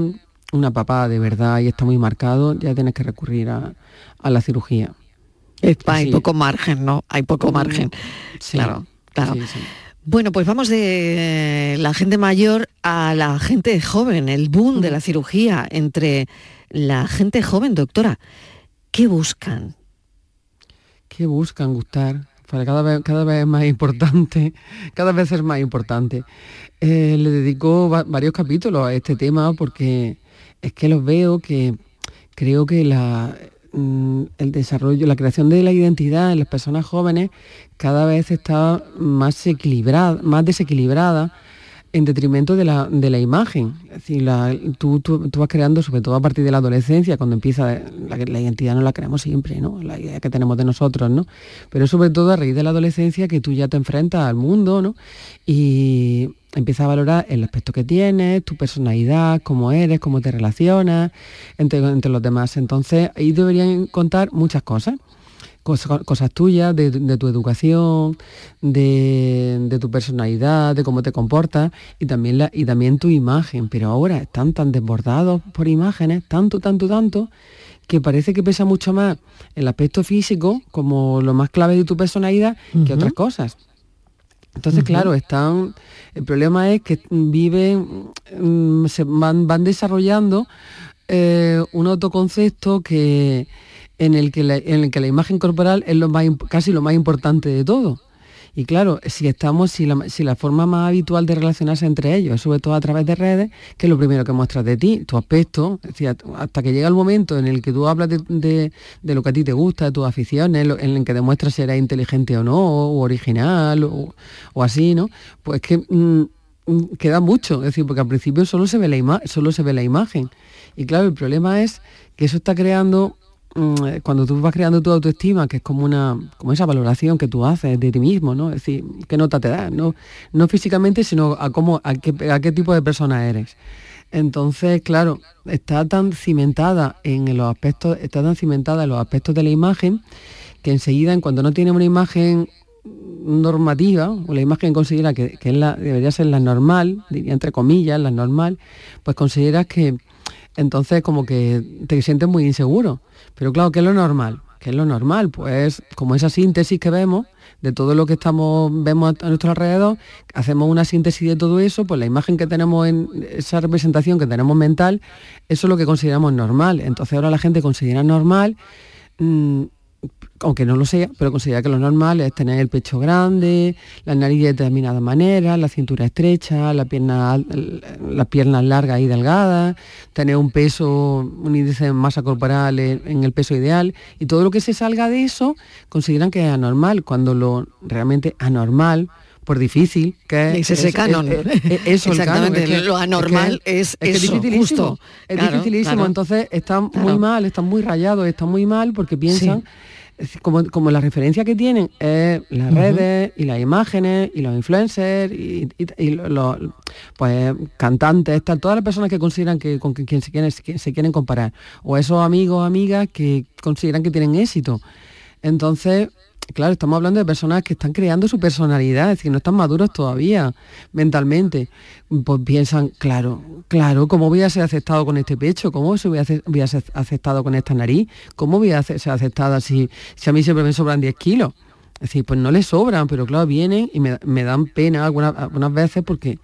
una papada de verdad y está muy marcado, ya tienes que recurrir a, la cirugía. hay poco margen, ¿no? Hay poco margen. claro, claro. Bueno, pues vamos de la gente mayor a la gente joven, el boom de la cirugía entre la gente joven, doctora. ¿Qué buscan? ¿Qué buscan gustar? Para cada vez, cada vez es más importante, cada vez es más importante. Eh, le dedico varios capítulos a este tema porque es que los veo que creo que mm, el desarrollo, la creación de la identidad en las personas jóvenes cada vez está más equilibrada, más desequilibrada en detrimento de la, imagen. Es decir, tú, vas creando, sobre todo a partir de la adolescencia, cuando empieza, la, la, identidad no la creamos siempre, ¿no? La idea que tenemos de nosotros, ¿no? Pero sobre todo a raíz de la adolescencia que tú ya te enfrentas al mundo, ¿no? Y empieza a valorar el aspecto que tienes, tu personalidad, cómo eres, cómo te relacionas entre, entre los demás. Entonces, ahí deberían contar muchas cosas. Cosas, tuyas, de, tu educación, de, tu personalidad, de cómo te comportas y también, la, y también tu imagen. Pero ahora están tan desbordados por imágenes, tanto, tanto, tanto, que parece que pesa mucho más el aspecto físico como lo más clave de tu personalidad que otras cosas. Entonces, claro, están. El problema es que viven, mm, se van, van desarrollando eh, un autoconcepto que en el que la, en el que la imagen corporal es lo más, casi lo más importante de todo. Y claro, si estamos, si la, forma más habitual de relacionarse entre ellos sobre todo a través de redes, que es lo primero que muestras de ti, tu aspecto, hasta que llega el momento en el que tú hablas de, lo que a ti te gusta, de tus aficiones, en el que demuestras si eres inteligente o no, o original, o, así, ¿no? Pues que mm, mm, queda mucho, es decir, porque al principio solo se ve la solo se ve la imagen. Y claro, el problema es que eso está creando cuando tú vas creando tu autoestima, que es como una como esa valoración que tú haces de ti mismo, ¿no? Es decir, qué nota te das, no, no físicamente, sino a cómo, a qué, tipo de persona eres. Entonces, claro, está tan cimentada en los aspectos, está tan cimentada en los aspectos de la imagen que enseguida, en cuanto no tiene una imagen normativa, o la imagen considera que, que la, debería ser la normal, diría entre comillas, la normal, pues consideras que entonces como que te sientes muy inseguro. Pero claro, ¿qué es lo normal? ¿Qué es lo normal? Pues como esa síntesis que vemos de todo lo que estamos, vemos a nuestro alrededor, hacemos una síntesis de todo eso, pues la imagen que tenemos en esa representación que tenemos mental, eso es lo que consideramos normal. Entonces ahora la gente considera normal mm, aunque no lo sea, pero considera que lo normal es tener el pecho grande, la nariz de determinada manera, la cintura estrecha, la pierna, las piernas largas y delgadas, tener un peso, un índice de masa corporal en el peso ideal, y todo lo que se salga de eso consideran que es anormal, cuando lo realmente anormal, por difícil que es ese canon. eso Exactamente, lo anormal es, es, es, dificilísimo. Es dificilísimo, entonces están muy mal, están muy rayados, están muy mal porque piensan como, la referencia que tienen es las redes y las imágenes y los influencers y, los pues, cantantes, todas las personas que consideran que con quien se quieren, se quieren comparar, o esos amigos amigas que consideran que tienen éxito. Entonces, claro, estamos hablando de personas que están creando su personalidad, es decir, no están maduros todavía mentalmente. Pues piensan, claro, claro, ¿cómo voy a ser aceptado con este pecho? ¿Cómo voy a, ser, voy a ser aceptado con esta nariz? ¿Cómo voy a ser aceptada si, si a mí siempre me sobran 10 kilos? Es decir, pues no les sobran, pero claro, vienen y me, dan pena algunas, algunas veces porque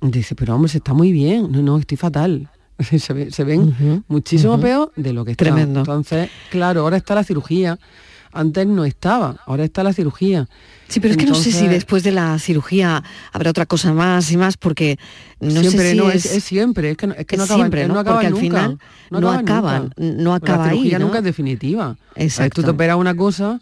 dice, pero hombre, se está muy bien, no, no, estoy fatal. se, ven muchísimo peor de lo que está. Tremendo. Entonces, claro, ahora está la cirugía antes no estaba, ahora está la cirugía. Sí, pero es que no sé si después de la cirugía habrá otra cosa más y más, porque no siempre, sé si no, es, siempre, es que no, es que no acaban, siempre, ¿no? porque al final no, acaban, no acaba La cirugía ahí, nunca es definitiva. Exacto. Tú te operas una cosa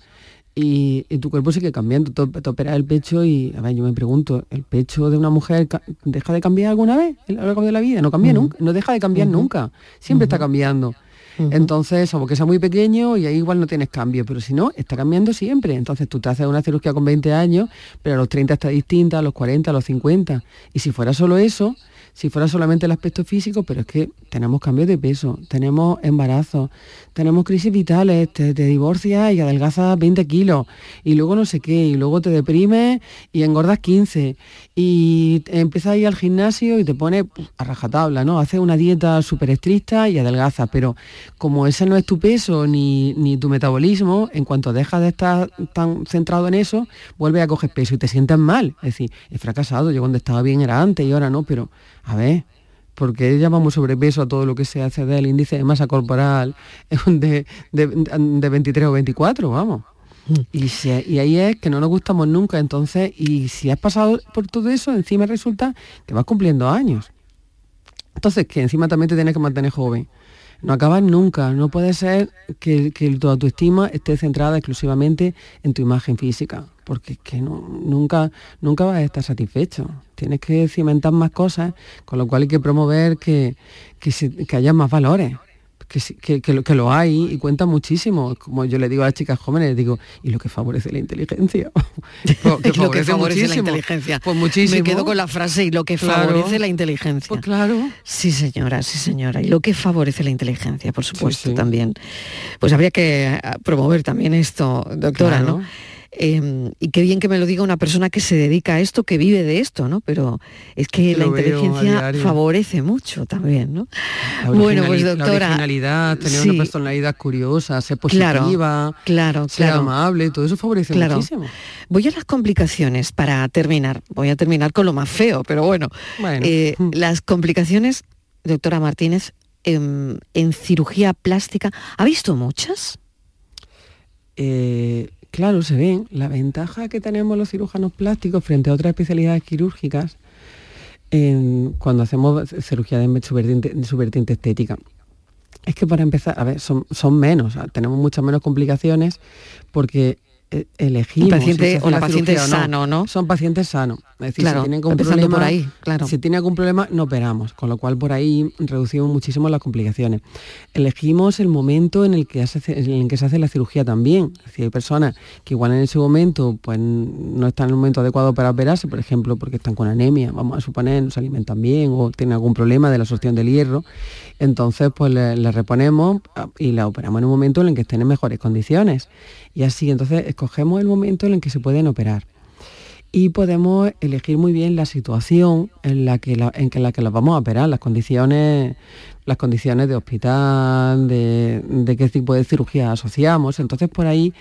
y, tu cuerpo sigue cambiando. Te, operas el pecho y, a ver, yo me pregunto, ¿el pecho de una mujer deja de cambiar alguna vez a lo largo de la vida? No cambia nunca, no deja de cambiar nunca, siempre está cambiando. Entonces, o que sea muy pequeño y ahí igual no tienes cambio, pero si no, está cambiando siempre. Entonces tú te haces una cirugía con 20 años, pero a los 30 está distinta, a los 40, a los 50. Y si fuera solo eso, si fuera solamente el aspecto físico, pero es que tenemos cambios de peso, tenemos embarazo, tenemos crisis vitales, te, divorcias y adelgazas 20 kilos, y luego no sé qué, y luego te deprimes y engordas 15, y empiezas a ir al gimnasio y te pones a rajatabla, ¿no? Haces una dieta súper estricta y adelgazas, pero como ese no es tu peso ni, ni tu metabolismo, en cuanto dejas de estar tan centrado en eso, vuelves a coger peso y te sientes mal. Es decir, he fracasado, yo cuando estaba bien era antes y ahora no, pero a ver, porque llamamos sobrepeso a todo lo que se hace del índice de masa corporal de, de, 23 o 24, vamos. Mm. Y, ahí es que no nos gustamos nunca, entonces, y si has pasado por todo eso, encima resulta que vas cumpliendo años. Entonces, que encima también te tienes que mantener joven no acabas nunca. No puede ser que, que tu autoestima esté centrada exclusivamente en tu imagen física, porque es que nunca, nunca vas a estar satisfecho. Tienes que cimentar más cosas, con lo cual hay que promover que, que haya más valores que, que, lo, que lo hay y cuenta muchísimo. Como yo le digo a las chicas jóvenes, digo, y lo que favorece la inteligencia. que lo que favorece la inteligencia. Pues muchísimo. Me quedo con la frase y lo que favorece la inteligencia. Pues claro. Sí, señora, sí, señora. Y lo que favorece la inteligencia, por supuesto, también. Pues habría que promover también esto, doctora, ¿no? Em, y qué bien que me lo diga una persona que se dedica a esto, que vive de esto, ¿no? Pero es que la inteligencia favorece mucho también, ¿no? bueno, pues doctora. La originalidad, tener una personalidad curiosa, ser positiva, claro, ser amable, todo eso favorece muchísimo. Voy a las complicaciones para terminar. Voy a terminar con lo más feo, pero bueno. Eh, las complicaciones, doctora Martínez, en, en cirugía plástica, ¿ha visto muchas? Eh, claro, se ven. La ventaja que tenemos los cirujanos plásticos frente a otras especialidades quirúrgicas cuando hacemos cirugía de su vertiente, estética es que para empezar, a ver, son menos, tenemos muchas menos complicaciones porque e, elegimos. Paciente, o la paciente sano, no. Son pacientes sanos. Es decir, si tienen algún problema, por ahí, claro. si tiene algún problema, no operamos, con lo cual por ahí reducimos muchísimo las complicaciones. Elegimos el momento en el que, en el que se hace la cirugía también. Si hay personas que igual en ese momento pues, no están en el momento adecuado para operarse, por ejemplo, porque están con anemia, vamos a suponer, no se alimentan bien o tienen algún problema de la absorción del hierro, entonces pues le reponemos y la operamos en un momento en el que estén en mejores condiciones y así entonces escogemos el momento en el que se pueden operar y podemos elegir muy bien la situación en la que, la, en la que las vamos a operar, las condiciones, las condiciones de hospital, de, qué tipo de cirugía asociamos. Entonces por ahí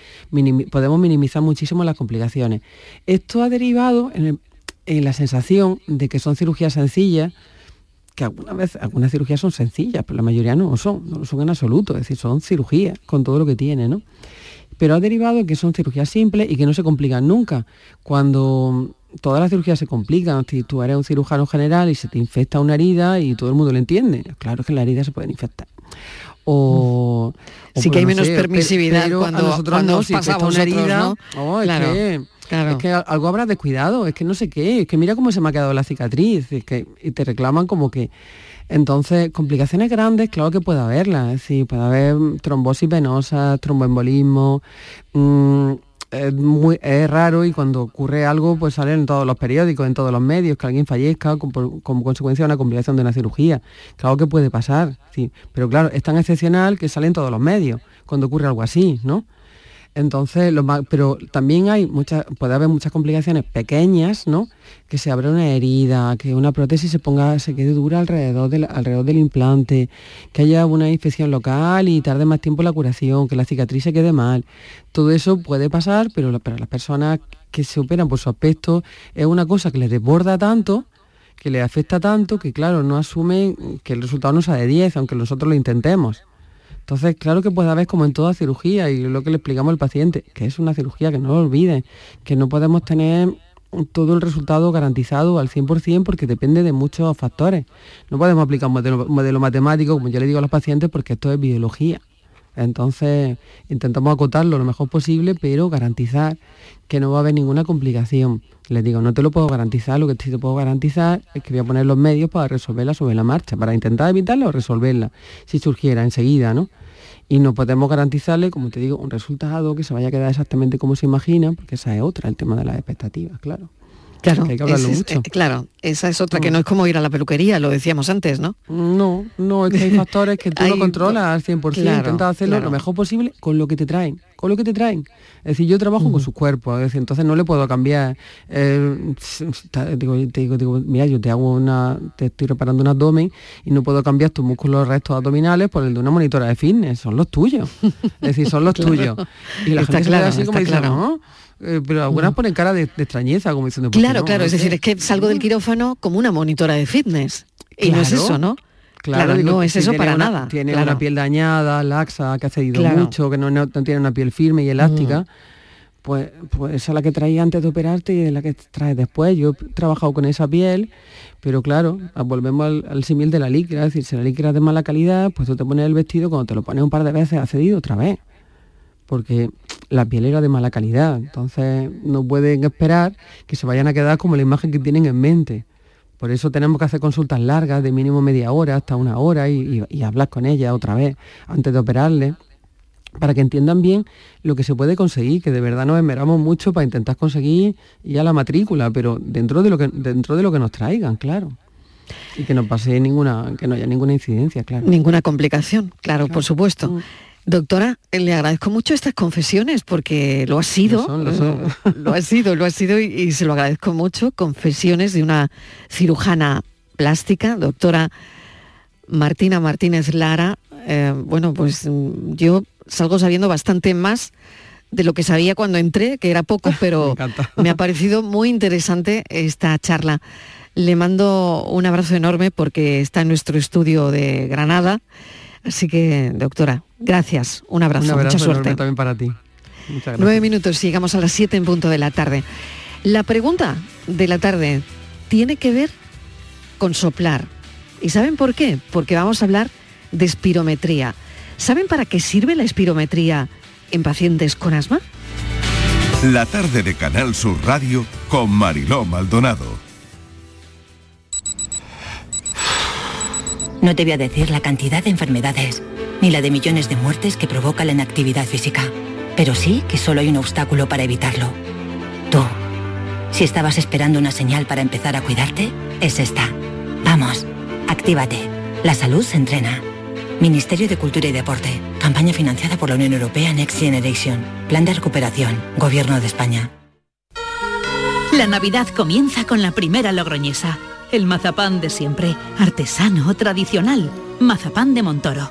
podemos minimizar muchísimo las complicaciones. Esto ha derivado en, en, la sensación de que son cirugías sencillas, que algunas veces algunas cirugías son sencillas, pero la mayoría no lo son, no lo son en absoluto, es decir, son cirugías con todo lo que tiene, ¿no? Pero ha derivado que son cirugías simples y que no se complican nunca. Cuando todas las cirugías se complican, si tú eres un cirujano general y se te infecta una herida y todo el mundo lo entiende, claro que la herida se puede infectar. O, sí que hay menos permisividad cuando, nosotros no, pasamos una herida, oh, es, que, algo habrá descuidado, es que no sé qué, es que mira cómo se me ha quedado la cicatriz, que, y te reclaman como que entonces, complicaciones grandes, claro que puede haberlas, es decir, puede haber trombosis venosa, tromboembolismo, mm, es, muy, es raro y cuando ocurre algo pues sale en todos los periódicos, en todos los medios, que alguien fallezca como, consecuencia de una complicación de una cirugía. Claro que puede pasar, sí, pero claro, es tan excepcional que sale en todos los medios cuando ocurre algo así, ¿no? Entonces, pero también hay muchas, puede haber muchas complicaciones pequeñas, ¿no? Que se abra una herida, que una prótesis se ponga, se quede dura alrededor del, alrededor del implante, que haya una infección local y tarde más tiempo la curación, que la cicatriz se quede mal. Todo eso puede pasar, pero para las personas que se operan por su aspecto es una cosa que les desborda tanto que les afecta tanto que claro, no asumen que el resultado no sea de 10, aunque nosotros lo intentemos. Entonces, claro que puede haber como en toda cirugía y lo que le explicamos al paciente, que es una cirugía, que no lo olviden, que no podemos tener todo el resultado garantizado al 100% porque depende de muchos factores. No podemos aplicar un modelo, matemático, como yo le digo a los pacientes, porque esto es biología. Entonces intentamos acotarlo lo mejor posible, pero garantizar que no va a haber ninguna complicación. Les digo, no te lo puedo garantizar, lo que sí te puedo garantizar es que voy a poner los medios para resolverla sobre la marcha, para intentar evitarla o resolverla, si surgiera enseguida, ¿no? y no podemos garantizarle, como te digo, un resultado que se vaya a quedar exactamente como se imagina, porque esa es otra, el tema de las expectativas, claro. Claro, hay que hablarlo mucho. Eh, claro, esa es otra, que mm. no es como ir a la peluquería, lo decíamos antes, ¿no? No, no, es que hay factores que tú no controlas al 100%, intentas hacerlo lo mejor posible con lo que te traen, con lo que te traen. Es decir, yo trabajo con su cuerpo, es decir, entonces no le puedo cambiar. Eh, digo, te digo, mira, yo te hago una, te estoy reparando un abdomen y no puedo cambiar tus músculos restos abdominales por el de una monitora de fitness, son los tuyos. Es decir, son los tuyos. Y la gente claro, así como dice, claro. Eh, pero algunas ponen cara de, extrañeza, como diciendo... Claro, claro, es decir, es que salgo del quirófano como una monitora de fitness. Y no es eso, ¿no? Claro, no es eso para nada. Tiene una piel dañada, laxa, que ha cedido mucho, que no, tiene una piel firme y elástica. Pues, pues esa es la que traía antes de operarte y es la que traes después. Yo he trabajado con esa piel, pero claro, volvemos al, al símil de la licra, es decir, si la licra es de mala calidad, pues tú te pones el vestido, cuando te lo pones un par de veces ha cedido otra vez porque la piel era de mala calidad, entonces no pueden esperar que se vayan a quedar como la imagen que tienen en mente. Por eso tenemos que hacer consultas largas, de mínimo media hora hasta una hora, y, hablar con ella otra vez antes de operarle, para que entiendan bien lo que se puede conseguir, que de verdad nos esmeramos mucho para intentar conseguir ya la matrícula, pero dentro de lo que, dentro de lo que nos traigan, claro. Y que no pase ninguna, que no haya ninguna incidencia, claro. Ninguna complicación, claro, por supuesto. Mm. Doctora, le agradezco mucho estas confesiones porque lo ha sido, lo, ha sido, lo ha sido y, se lo agradezco mucho. Confesiones de una cirujana plástica, doctora Martina Martínez Lara. Eh, bueno, pues mm, yo salgo sabiendo bastante más de lo que sabía cuando entré, que era poco, pero me, me ha parecido muy interesante esta charla. Le mando un abrazo enorme porque está en nuestro estudio de Granada Así que, doctora, gracias, un abrazo, mucha suerte. también para ti. Nueve minutos, llegamos a las siete en punto de la tarde. La pregunta de la tarde tiene que ver con soplar. ¿Y saben por qué? Porque vamos a hablar de espirometría. ¿Saben para qué sirve la espirometría en pacientes con asma? La tarde de Canal Sur Radio con Mariló Maldonado. No te voy a decir la cantidad de enfermedades, ni la de millones de muertes que provoca la inactividad física, pero sí que solo hay un obstáculo para evitarlo. Tú. Si estabas esperando una señal para empezar a cuidarte, es esta. Vamos, actívate. La salud se entrena. Ministerio de Cultura y Deporte. Campaña financiada por la Unión Europea Next Generation. Plan de recuperación. Gobierno de España. La Navidad comienza con la primera logroñesa el mazapán de siempre, artesano, tradicional. Mazapán de Montoro,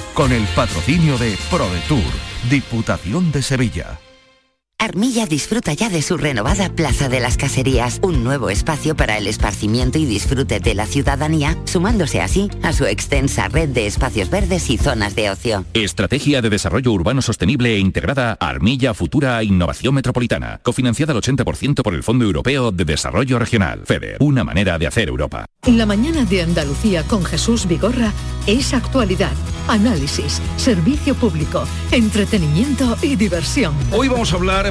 con el patrocinio de ProDetour, Diputación de Sevilla. Armilla disfruta ya de su renovada Plaza de las Caserías, un nuevo espacio para el esparcimiento y disfrute de la ciudadanía, sumándose así a su extensa red de espacios verdes y zonas de ocio. Estrategia de Desarrollo Urbano Sostenible e integrada Armilla Futura Innovación Metropolitana, cofinanciada al 80% por el Fondo Europeo de Desarrollo Regional, FEDER, una manera de hacer Europa. La mañana de Andalucía con Jesús Vigorra es actualidad, análisis, servicio público, entretenimiento y diversión. Hoy vamos a hablar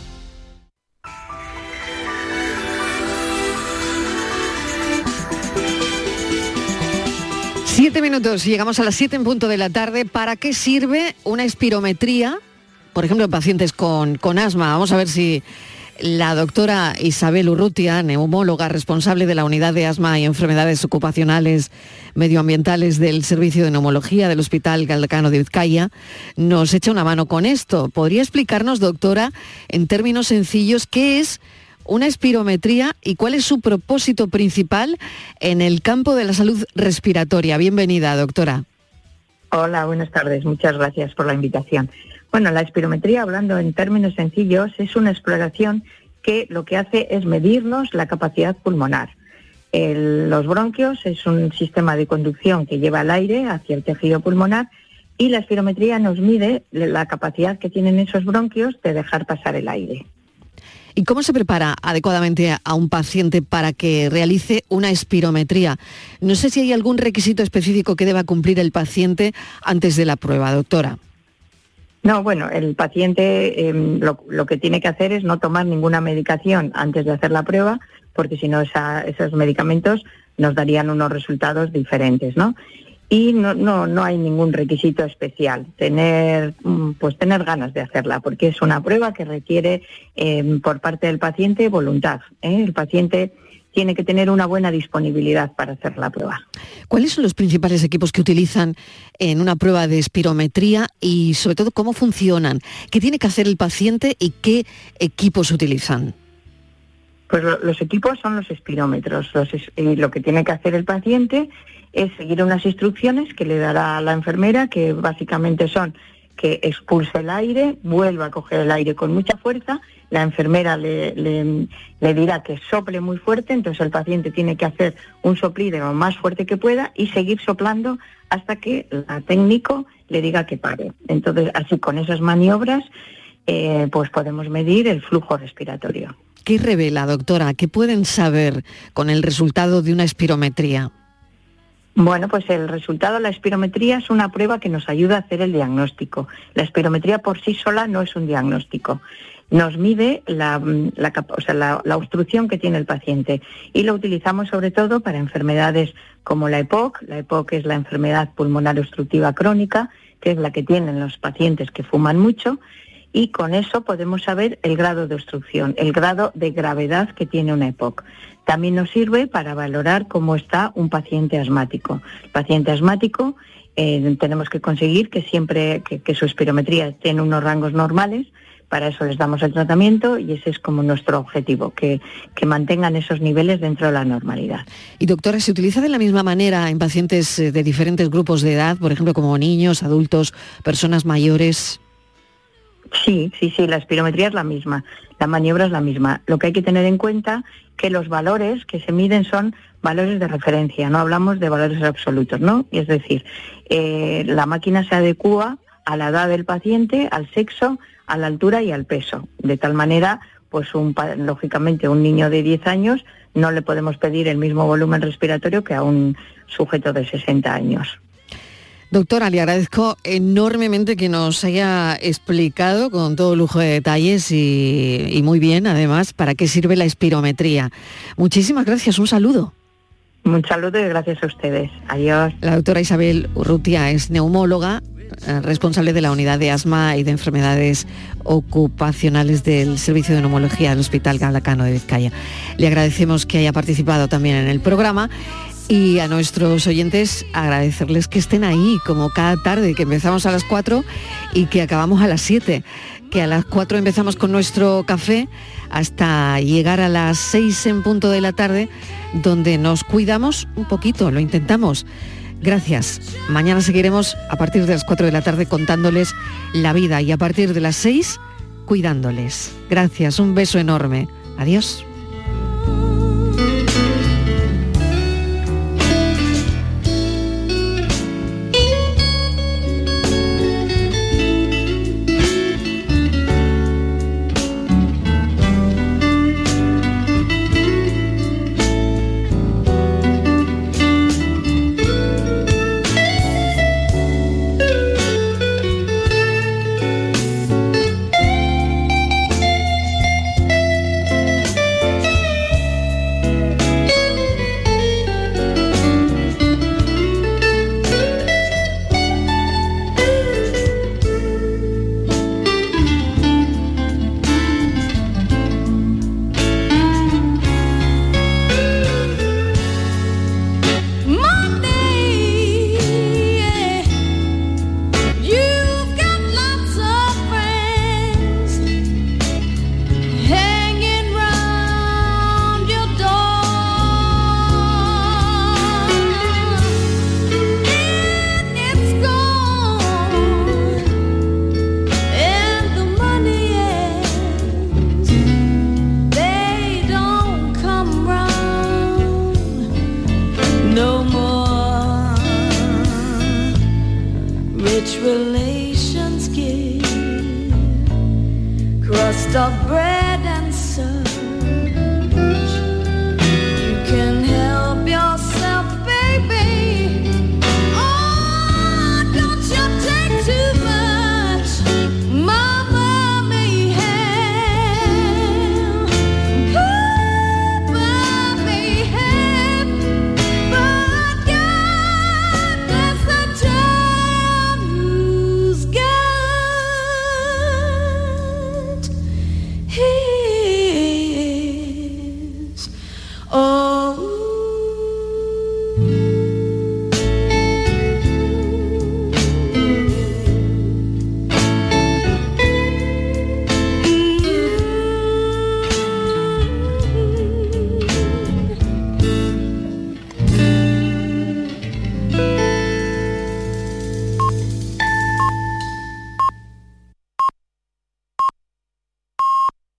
Siete minutos, llegamos a las siete en punto de la tarde. ¿Para qué sirve una espirometría? Por ejemplo, en pacientes con, con asma. Vamos a ver si la doctora Isabel Urrutia, neumóloga responsable de la unidad de asma y enfermedades ocupacionales medioambientales del Servicio de Neumología del Hospital Galdacano de Vizcaya, nos echa una mano con esto. ¿Podría explicarnos, doctora, en términos sencillos, qué es una espirometría y cuál es su propósito principal en el campo de la salud respiratoria? Bienvenida, doctora. Hola, buenas tardes. Muchas gracias por la invitación. Bueno, la espirometría, hablando en términos sencillos, es una exploración que lo que hace es medirnos la capacidad pulmonar. los bronquios es un sistema de conducción que lleva el aire hacia el tejido pulmonar y la espirometría nos mide la capacidad que tienen esos bronquios de dejar pasar el aire. ¿Y cómo se prepara adecuadamente a un paciente para que realice una espirometría? No sé si hay algún requisito específico que deba cumplir el paciente antes de la prueba, doctora. No, bueno, el paciente em, lo, que tiene que hacer es no tomar ninguna medicación antes de hacer la prueba, porque si no esos medicamentos nos darían unos resultados diferentes, ¿no? Y no, no, no hay ningún requisito especial, tener, mm, pues tener ganas de hacerla, porque es una prueba que requiere em, por parte del paciente voluntad. ¿eh? El paciente tiene que tener una buena disponibilidad para hacer la prueba. ¿Cuáles son los principales equipos que utilizan en una prueba de espirometría y sobre todo cómo funcionan? ¿Qué tiene que hacer el paciente y qué equipos utilizan? Pues los equipos son los espirómetros. y lo que tiene que hacer el paciente es seguir unas instrucciones que le dará la enfermera, que básicamente son que expulse el aire, vuelva a coger el aire con mucha fuerza la enfermera le, dirá que sople muy fuerte, entonces el paciente tiene que hacer un soplido lo más fuerte que pueda y seguir soplando hasta que la técnico le diga que pare. Entonces, así con esas maniobras, eh, pues podemos medir el flujo respiratorio. ¿Qué revela, doctora? ¿Qué pueden saber con el resultado de una espirometría? Bueno, pues el resultado de la espirometría es una prueba que nos ayuda a hacer el diagnóstico. La espirometría por sí sola no es un diagnóstico nos mide la, obstrucción que tiene el paciente y lo utilizamos sobre todo para enfermedades como la EPOC. La EPOC es la enfermedad pulmonar obstructiva crónica, que es la que tienen los pacientes que fuman mucho y con eso podemos saber el grado de obstrucción, el grado de gravedad que tiene una EPOC. También nos sirve para valorar cómo está un paciente asmático. El paciente asmático eh, tenemos que conseguir que siempre que, que su espirometría esté en unos rangos normales para eso les damos el tratamiento y ese es como nuestro objetivo, que, mantengan esos niveles dentro de la normalidad. Y doctora, ¿se utiliza de la misma manera en pacientes eh, de diferentes grupos de edad, por ejemplo, como niños, adultos, personas mayores? Sí, sí, sí, la espirometría es la misma, la maniobra es la misma. Lo que hay que tener en cuenta que los valores que se miden son valores de referencia, no hablamos de valores absolutos, ¿no? Es decir, eh, la máquina se adecúa a la edad del paciente, al sexo, a la altura y al peso. De tal manera, pues un, lógicamente un niño de 10 años no le podemos pedir el mismo volumen respiratorio que a un sujeto de 60 años. Doctora, le agradezco enormemente que nos haya explicado con todo lujo de detalles y, y, muy bien, además, para qué sirve la espirometría. Muchísimas gracias, un saludo. Un saludo y gracias a ustedes. Adiós. La doctora Isabel Urrutia es neumóloga, eh, responsable de la unidad de asma y de enfermedades ocupacionales del Servicio de Neumología del Hospital Galacano de Vizcaya. Le agradecemos que haya participado también en el programa y a nuestros oyentes agradecerles que estén ahí como cada tarde, que empezamos a las 4 y que acabamos a las 7, que a las 4 empezamos con nuestro café hasta llegar a las 6 en punto de la tarde, donde nos cuidamos un poquito, lo intentamos Gracias. Mañana seguiremos a partir de las 4 de la tarde contándoles la vida y a partir de las 6 cuidándoles. Gracias, un beso enorme. Adiós.